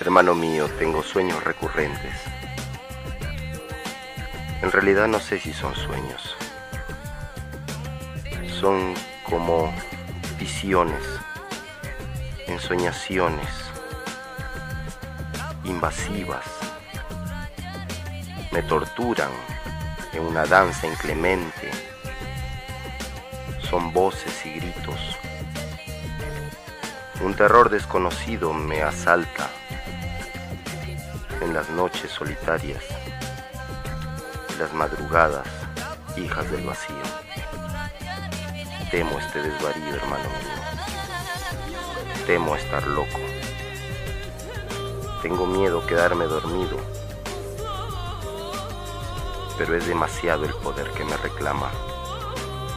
Hermano mío, tengo sueños recurrentes. En realidad no sé si son sueños. Son como visiones, ensoñaciones invasivas. Me torturan en una danza inclemente. Son voces y gritos. Un terror desconocido me asalta en las noches solitarias las madrugadas hijas del vacío. Temo este desvarío, hermano mío. Temo estar loco. Tengo miedo quedarme dormido, pero es demasiado el poder que me reclama.